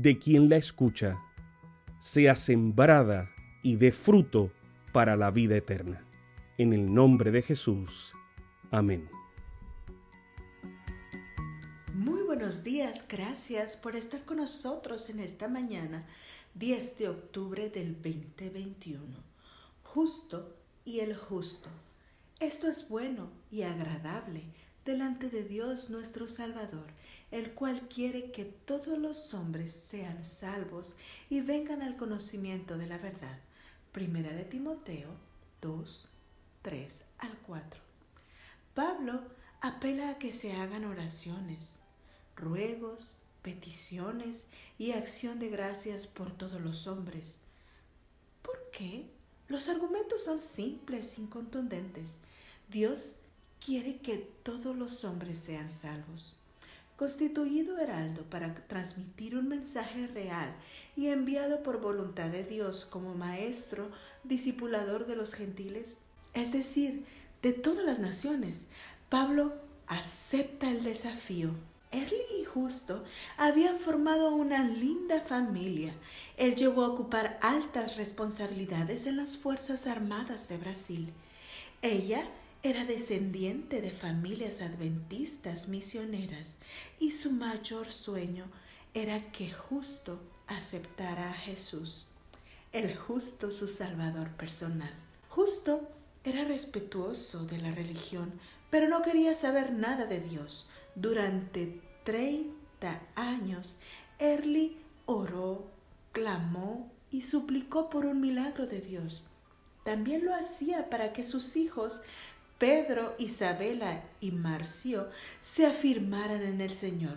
de quien la escucha, sea sembrada y dé fruto para la vida eterna. En el nombre de Jesús. Amén. Muy buenos días, gracias por estar con nosotros en esta mañana, 10 de octubre del 2021. Justo y el justo. Esto es bueno y agradable delante de Dios nuestro Salvador, el cual quiere que todos los hombres sean salvos y vengan al conocimiento de la verdad. Primera de Timoteo 2, 3 al 4. Pablo apela a que se hagan oraciones, ruegos, peticiones y acción de gracias por todos los hombres. ¿Por qué? Los argumentos son simples y. Dios quiere que todos los hombres sean salvos. Constituido heraldo para transmitir un mensaje real y enviado por voluntad de Dios como maestro, discipulador de los gentiles, es decir, de todas las naciones, Pablo acepta el desafío. Erly y Justo habían formado una linda familia. Él llegó a ocupar altas responsabilidades en las Fuerzas Armadas de Brasil. Ella era descendiente de familias adventistas misioneras y su mayor sueño era que justo aceptara a Jesús, el justo su Salvador personal. Justo era respetuoso de la religión, pero no quería saber nada de Dios. Durante treinta años, Early oró, clamó y suplicó por un milagro de Dios. También lo hacía para que sus hijos Pedro, Isabela y Marcio se afirmaran en el Señor.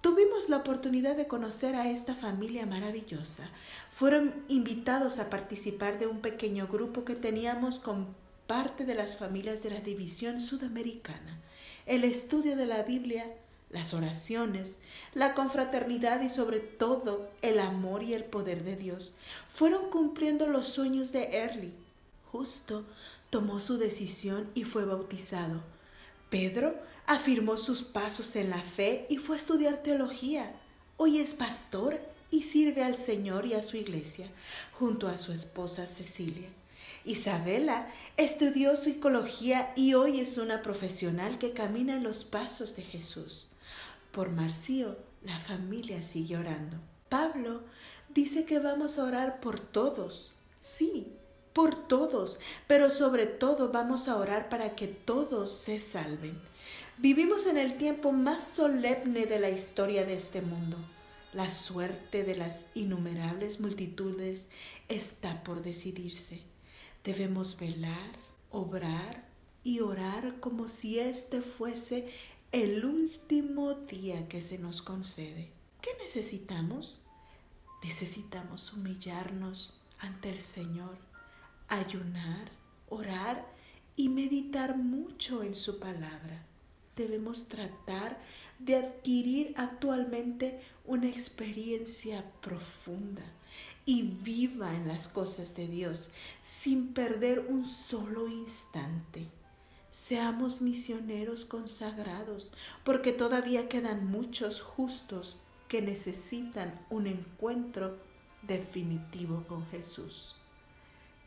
Tuvimos la oportunidad de conocer a esta familia maravillosa. Fueron invitados a participar de un pequeño grupo que teníamos con parte de las familias de la División Sudamericana. El estudio de la Biblia, las oraciones, la confraternidad y sobre todo el amor y el poder de Dios fueron cumpliendo los sueños de Early. Justo tomó su decisión y fue bautizado. Pedro afirmó sus pasos en la fe y fue a estudiar teología. Hoy es pastor y sirve al Señor y a su iglesia, junto a su esposa Cecilia. Isabela estudió psicología y hoy es una profesional que camina en los pasos de Jesús. Por Marcio, la familia sigue orando. Pablo dice que vamos a orar por todos. Sí, por todos, pero sobre todo vamos a orar para que todos se salven. Vivimos en el tiempo más solemne de la historia de este mundo. La suerte de las innumerables multitudes está por decidirse. Debemos velar, obrar y orar como si este fuese el último día que se nos concede. ¿Qué necesitamos? Necesitamos humillarnos ante el Señor ayunar, orar y meditar mucho en su palabra. Debemos tratar de adquirir actualmente una experiencia profunda y viva en las cosas de Dios sin perder un solo instante. Seamos misioneros consagrados, porque todavía quedan muchos justos que necesitan un encuentro definitivo con Jesús.